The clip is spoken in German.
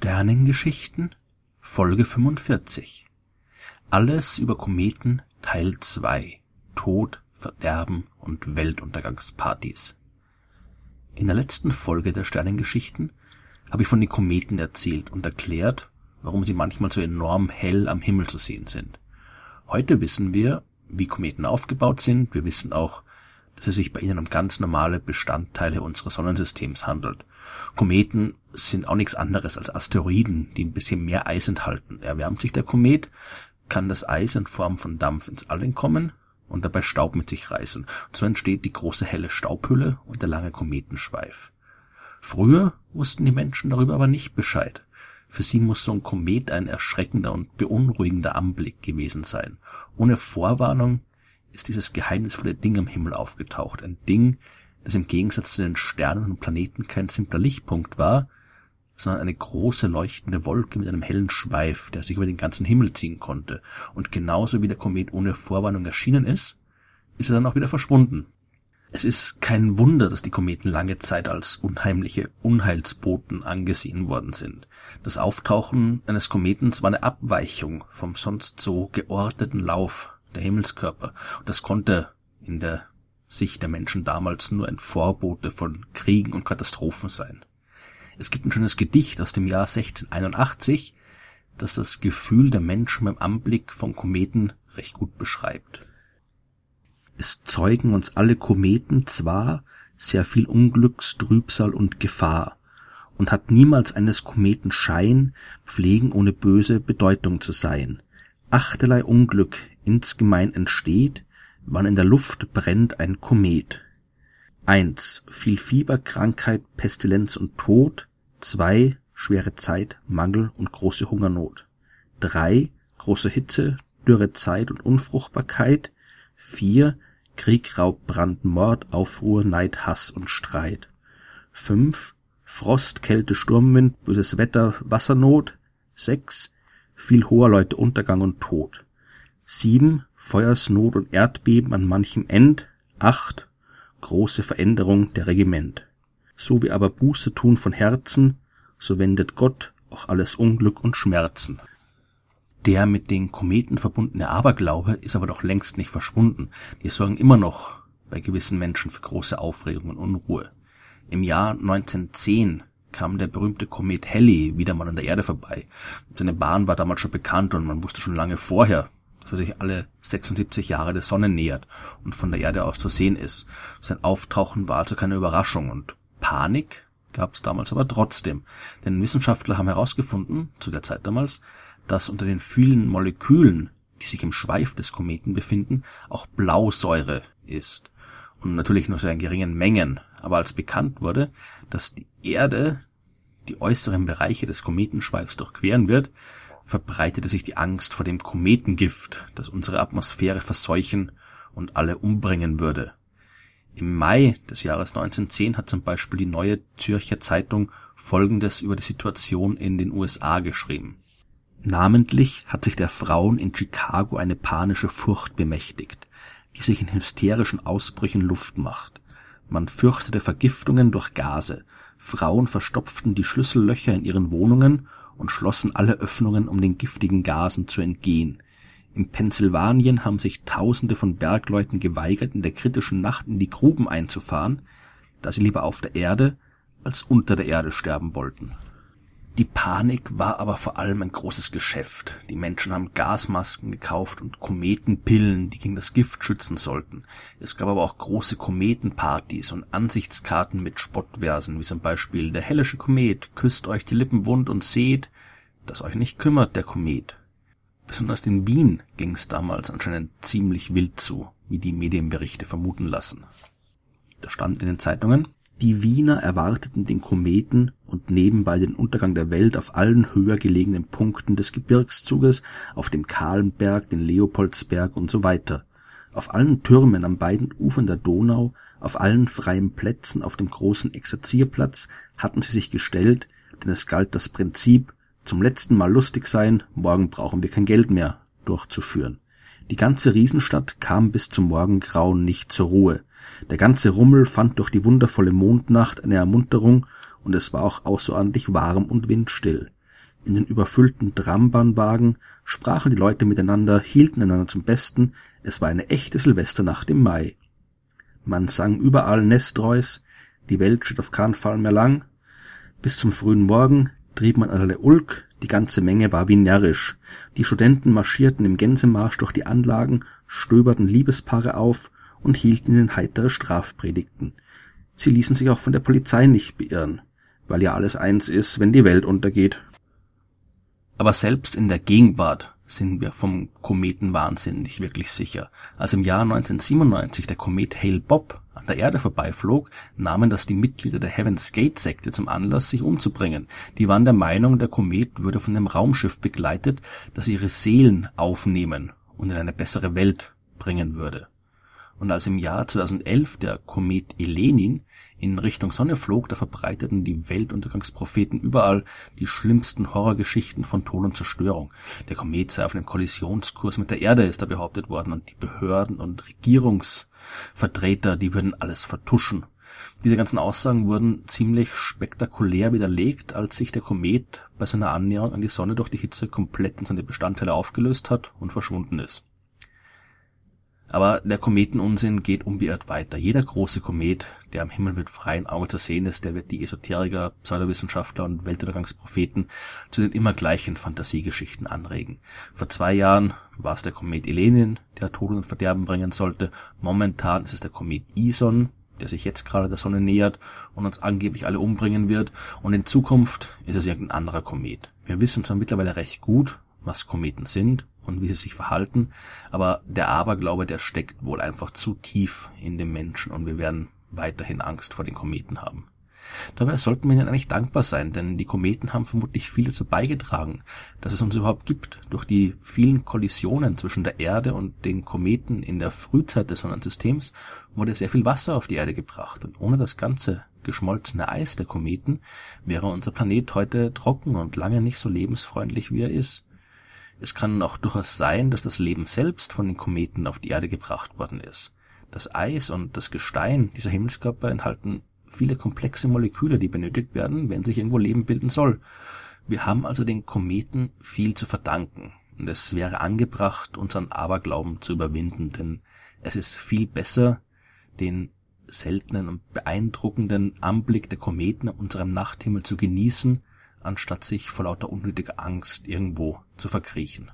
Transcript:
Sternengeschichten Folge 45 Alles über Kometen Teil 2 Tod, Verderben und Weltuntergangspartys In der letzten Folge der Sternengeschichten habe ich von den Kometen erzählt und erklärt, warum sie manchmal so enorm hell am Himmel zu sehen sind. Heute wissen wir, wie Kometen aufgebaut sind. Wir wissen auch, dass es sich bei ihnen um ganz normale Bestandteile unseres Sonnensystems handelt. Kometen sind auch nichts anderes als Asteroiden, die ein bisschen mehr Eis enthalten. Erwärmt sich der Komet, kann das Eis in Form von Dampf ins All entkommen und dabei Staub mit sich reißen. Und so entsteht die große helle Staubhülle und der lange Kometenschweif. Früher wussten die Menschen darüber aber nicht Bescheid. Für sie muss so ein Komet ein erschreckender und beunruhigender Anblick gewesen sein. Ohne Vorwarnung ist dieses geheimnisvolle Ding am Himmel aufgetaucht. Ein Ding, das im Gegensatz zu den Sternen und Planeten kein simpler Lichtpunkt war, sondern eine große leuchtende Wolke mit einem hellen Schweif, der sich über den ganzen Himmel ziehen konnte. Und genauso wie der Komet ohne Vorwarnung erschienen ist, ist er dann auch wieder verschwunden. Es ist kein Wunder, dass die Kometen lange Zeit als unheimliche Unheilsboten angesehen worden sind. Das Auftauchen eines Kometens war eine Abweichung vom sonst so geordneten Lauf der Himmelskörper. Und das konnte in der Sicht der Menschen damals nur ein Vorbote von Kriegen und Katastrophen sein. Es gibt ein schönes Gedicht aus dem Jahr 1681, das das Gefühl der Menschen beim Anblick von Kometen recht gut beschreibt. Es zeugen uns alle Kometen zwar sehr viel Unglücks, Trübsal und Gefahr, und hat niemals eines Kometen Schein, pflegen ohne böse Bedeutung zu sein. Achterlei Unglück insgemein entsteht, wann in der Luft brennt ein Komet. 1. Viel Fieber, Krankheit, Pestilenz und Tod. 2. Schwere Zeit, Mangel und große Hungernot. 3. Große Hitze, dürre Zeit und Unfruchtbarkeit. 4. Krieg, Raub, Brand, Mord, Aufruhr, Neid, Hass und Streit. 5. Frost, Kälte, Sturmwind, böses Wetter, Wassernot. 6. Viel hoher Leute Untergang und Tod. 7. Feuersnot und Erdbeben an manchem End. 8. Große Veränderung der Regiment. So wir aber Buße tun von Herzen, so wendet Gott auch alles Unglück und Schmerzen. Der mit den Kometen verbundene Aberglaube ist aber doch längst nicht verschwunden. Die sorgen immer noch bei gewissen Menschen für große Aufregung und Unruhe. Im Jahr 1910 kam der berühmte Komet Halley wieder mal an der Erde vorbei. Seine Bahn war damals schon bekannt und man wusste schon lange vorher, dass er sich alle 76 Jahre der Sonne nähert und von der Erde aus zu sehen ist. Sein Auftauchen war also keine Überraschung und Panik gab es damals aber trotzdem. Denn Wissenschaftler haben herausgefunden, zu der Zeit damals, dass unter den vielen Molekülen, die sich im Schweif des Kometen befinden, auch Blausäure ist. Und natürlich nur so in geringen Mengen. Aber als bekannt wurde, dass die Erde die äußeren Bereiche des Kometenschweifs durchqueren wird, verbreitete sich die Angst vor dem Kometengift, das unsere Atmosphäre verseuchen und alle umbringen würde. Im Mai des Jahres 1910 hat zum Beispiel die Neue Zürcher Zeitung Folgendes über die Situation in den USA geschrieben. Namentlich hat sich der Frauen in Chicago eine panische Furcht bemächtigt, die sich in hysterischen Ausbrüchen Luft macht. Man fürchtete Vergiftungen durch Gase, Frauen verstopften die Schlüssellöcher in ihren Wohnungen und schlossen alle Öffnungen, um den giftigen Gasen zu entgehen. In Pennsylvanien haben sich Tausende von Bergleuten geweigert, in der kritischen Nacht in die Gruben einzufahren, da sie lieber auf der Erde als unter der Erde sterben wollten die Panik war aber vor allem ein großes Geschäft. Die Menschen haben Gasmasken gekauft und Kometenpillen, die gegen das Gift schützen sollten. Es gab aber auch große Kometenpartys und Ansichtskarten mit Spottversen, wie zum Beispiel Der hellische Komet, küsst euch die Lippen wund und seht, dass euch nicht kümmert der Komet. Besonders in Wien ging es damals anscheinend ziemlich wild zu, wie die Medienberichte vermuten lassen. Da stand in den Zeitungen, die Wiener erwarteten den Kometen und nebenbei den Untergang der Welt auf allen höher gelegenen Punkten des Gebirgszuges, auf dem Kahlenberg, den Leopoldsberg und so weiter. Auf allen Türmen an beiden Ufern der Donau, auf allen freien Plätzen, auf dem großen Exerzierplatz hatten sie sich gestellt, denn es galt das Prinzip zum letzten Mal lustig sein, morgen brauchen wir kein Geld mehr durchzuführen. Die ganze Riesenstadt kam bis zum Morgengrauen nicht zur Ruhe. Der ganze Rummel fand durch die wundervolle Mondnacht eine Ermunterung, und es war auch außerordentlich warm und windstill. In den überfüllten Trambahnwagen sprachen die Leute miteinander, hielten einander zum Besten, es war eine echte Silvesternacht im Mai. Man sang überall Nestreus, die Welt steht auf keinen Fall mehr lang. Bis zum frühen Morgen trieb man allerlei Ulk, die ganze Menge war wie närrisch. Die Studenten marschierten im Gänsemarsch durch die Anlagen, stöberten Liebespaare auf und hielten ihnen heitere Strafpredigten. Sie ließen sich auch von der Polizei nicht beirren, weil ja alles eins ist, wenn die Welt untergeht. Aber selbst in der Gegenwart sind wir vom Kometenwahnsinn nicht wirklich sicher. Als im Jahr 1997 der Komet Hale-Bopp an der Erde vorbeiflog, nahmen das die Mitglieder der Heaven's Gate Sekte zum Anlass, sich umzubringen. Die waren der Meinung, der Komet würde von einem Raumschiff begleitet, das ihre Seelen aufnehmen und in eine bessere Welt bringen würde und als im Jahr 2011 der Komet Elenin in Richtung Sonne flog, da verbreiteten die Weltuntergangspropheten überall die schlimmsten Horrorgeschichten von Tod und Zerstörung. Der Komet sei auf einem Kollisionskurs mit der Erde, ist da behauptet worden, und die Behörden und Regierungsvertreter, die würden alles vertuschen. Diese ganzen Aussagen wurden ziemlich spektakulär widerlegt, als sich der Komet bei seiner Annäherung an die Sonne durch die Hitze komplett in seine Bestandteile aufgelöst hat und verschwunden ist. Aber der Kometenunsinn geht unbeirrt weiter. Jeder große Komet, der am Himmel mit freiem Auge zu sehen ist, der wird die Esoteriker, Pseudowissenschaftler und Weltuntergangspropheten zu den immer gleichen Fantasiegeschichten anregen. Vor zwei Jahren war es der Komet Elenin, der Tod und Verderben bringen sollte. Momentan ist es der Komet Ison, der sich jetzt gerade der Sonne nähert und uns angeblich alle umbringen wird. Und in Zukunft ist es irgendein anderer Komet. Wir wissen zwar mittlerweile recht gut, was Kometen sind und wie sie sich verhalten, aber der Aberglaube, der steckt wohl einfach zu tief in dem Menschen und wir werden weiterhin Angst vor den Kometen haben. Dabei sollten wir ihnen eigentlich dankbar sein, denn die Kometen haben vermutlich viel dazu beigetragen, dass es uns überhaupt gibt. Durch die vielen Kollisionen zwischen der Erde und den Kometen in der Frühzeit des Sonnensystems wurde sehr viel Wasser auf die Erde gebracht und ohne das ganze geschmolzene Eis der Kometen wäre unser Planet heute trocken und lange nicht so lebensfreundlich, wie er ist. Es kann auch durchaus sein, dass das Leben selbst von den Kometen auf die Erde gebracht worden ist. Das Eis und das Gestein dieser Himmelskörper enthalten viele komplexe Moleküle, die benötigt werden, wenn sich irgendwo Leben bilden soll. Wir haben also den Kometen viel zu verdanken. Und es wäre angebracht, unseren Aberglauben zu überwinden, denn es ist viel besser, den seltenen und beeindruckenden Anblick der Kometen auf unserem Nachthimmel zu genießen, anstatt sich vor lauter unnötiger Angst irgendwo zu verkriechen